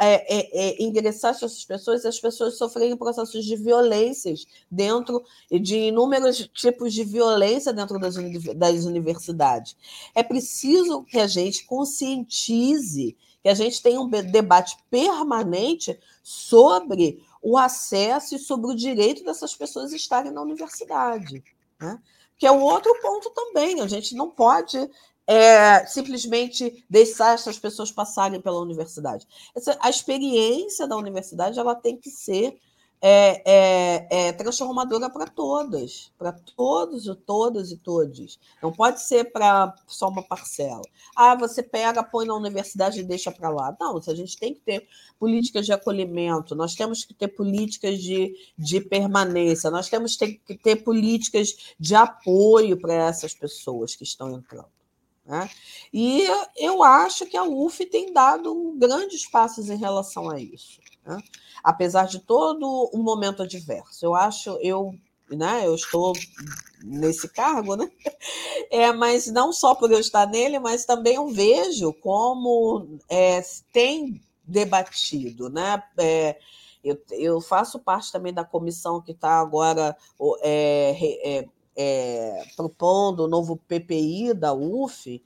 é, é, é, ingressar essas pessoas e as pessoas sofrerem processos de violências dentro de inúmeros tipos de violência dentro das, das universidades. É preciso que a gente conscientize, que a gente tenha um debate permanente sobre o acesso e sobre o direito dessas pessoas estarem na universidade. Né? Que é o outro ponto também. A gente não pode é, simplesmente deixar essas pessoas passarem pela universidade. Essa, a experiência da universidade ela tem que ser é, é, é transformadora para todas, para todos e todas e todos. Não pode ser para só uma parcela. Ah, você pega, põe na universidade e deixa para lá. Não, a gente tem que ter políticas de acolhimento, nós temos que ter políticas de, de permanência, nós temos que ter políticas de apoio para essas pessoas que estão entrando. Né? E eu acho que a UF tem dado grandes passos em relação a isso, né? apesar de todo um momento adverso. Eu acho, eu, né, eu estou nesse cargo, né? É, mas não só por eu estar nele, mas também eu vejo como é, tem debatido, né? É, eu, eu, faço parte também da comissão que está agora é, é, é, propondo o novo PPI da UF,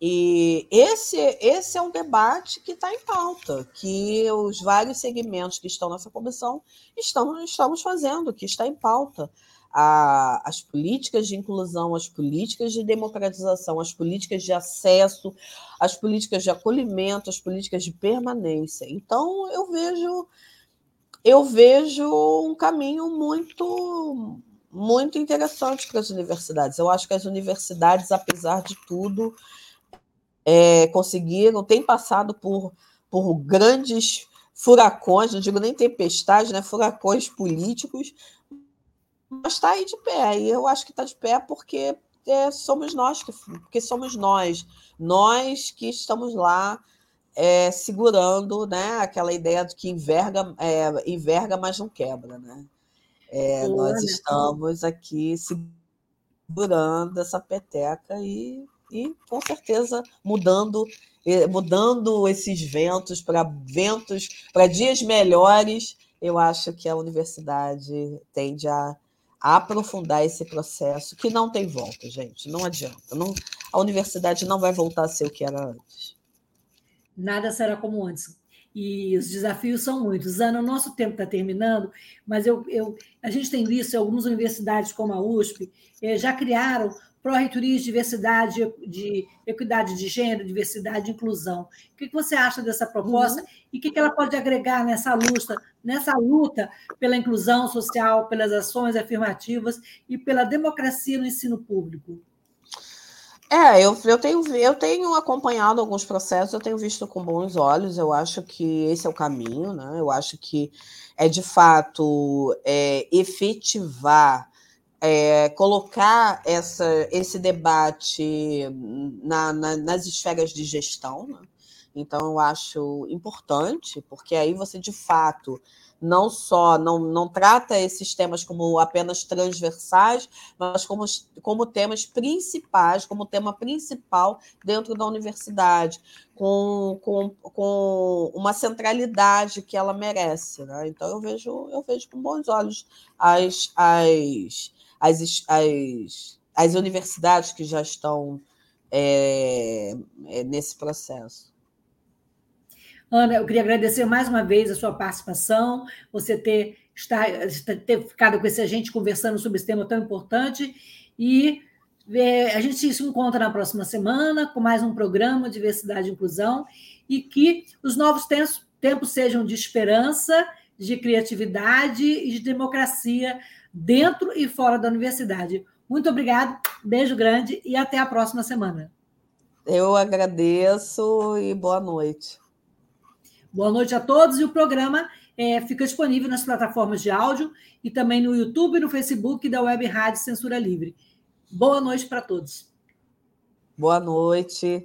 e esse, esse é um debate que está em pauta, que os vários segmentos que estão nessa comissão estão, estamos fazendo, que está em pauta. A, as políticas de inclusão, as políticas de democratização, as políticas de acesso, as políticas de acolhimento, as políticas de permanência. Então, eu vejo eu vejo um caminho muito muito interessante para as universidades. Eu acho que as universidades, apesar de tudo, é, conseguiram, têm passado por, por grandes furacões, não digo nem tempestades, né, furacões políticos, mas está aí de pé. E eu acho que está de pé porque é, somos nós, que, porque somos nós, nós que estamos lá é, segurando né, aquela ideia de que enverga, é, enverga, mas não quebra. Né? É, nós estamos aqui segurando essa peteca e, e com certeza mudando mudando esses ventos para ventos para dias melhores. Eu acho que a universidade tende a, a aprofundar esse processo que não tem volta, gente. Não adianta. Não, a universidade não vai voltar a ser o que era antes. Nada será como antes e os desafios são muitos. Ana, o nosso tempo está terminando, mas eu, eu, a gente tem visto algumas universidades, como a USP, eh, já criaram pró-reitorias de diversidade, de equidade de gênero, diversidade e inclusão. O que você acha dessa proposta uhum. e o que ela pode agregar nessa luta, nessa luta pela inclusão social, pelas ações afirmativas e pela democracia no ensino público? É, eu, eu, tenho, eu tenho acompanhado alguns processos, eu tenho visto com bons olhos, eu acho que esse é o caminho, né? Eu acho que é de fato é, efetivar, é, colocar essa, esse debate na, na, nas esferas de gestão, né? Então, eu acho importante, porque aí você de fato não só não, não trata esses temas como apenas transversais, mas como, como temas principais, como tema principal dentro da universidade, com, com, com uma centralidade que ela merece. Né? Então eu vejo, eu vejo com bons olhos as, as, as, as, as universidades que já estão é, é, nesse processo. Ana, eu queria agradecer mais uma vez a sua participação, você ter estar, ter ficado com esse gente conversando sobre esse tema tão importante. E é, a gente se encontra na próxima semana com mais um programa Diversidade e Inclusão e que os novos tempos, tempos sejam de esperança, de criatividade e de democracia dentro e fora da universidade. Muito obrigado, beijo grande e até a próxima semana. Eu agradeço e boa noite. Boa noite a todos e o programa é, fica disponível nas plataformas de áudio e também no YouTube e no Facebook da Web Rádio Censura Livre. Boa noite para todos. Boa noite.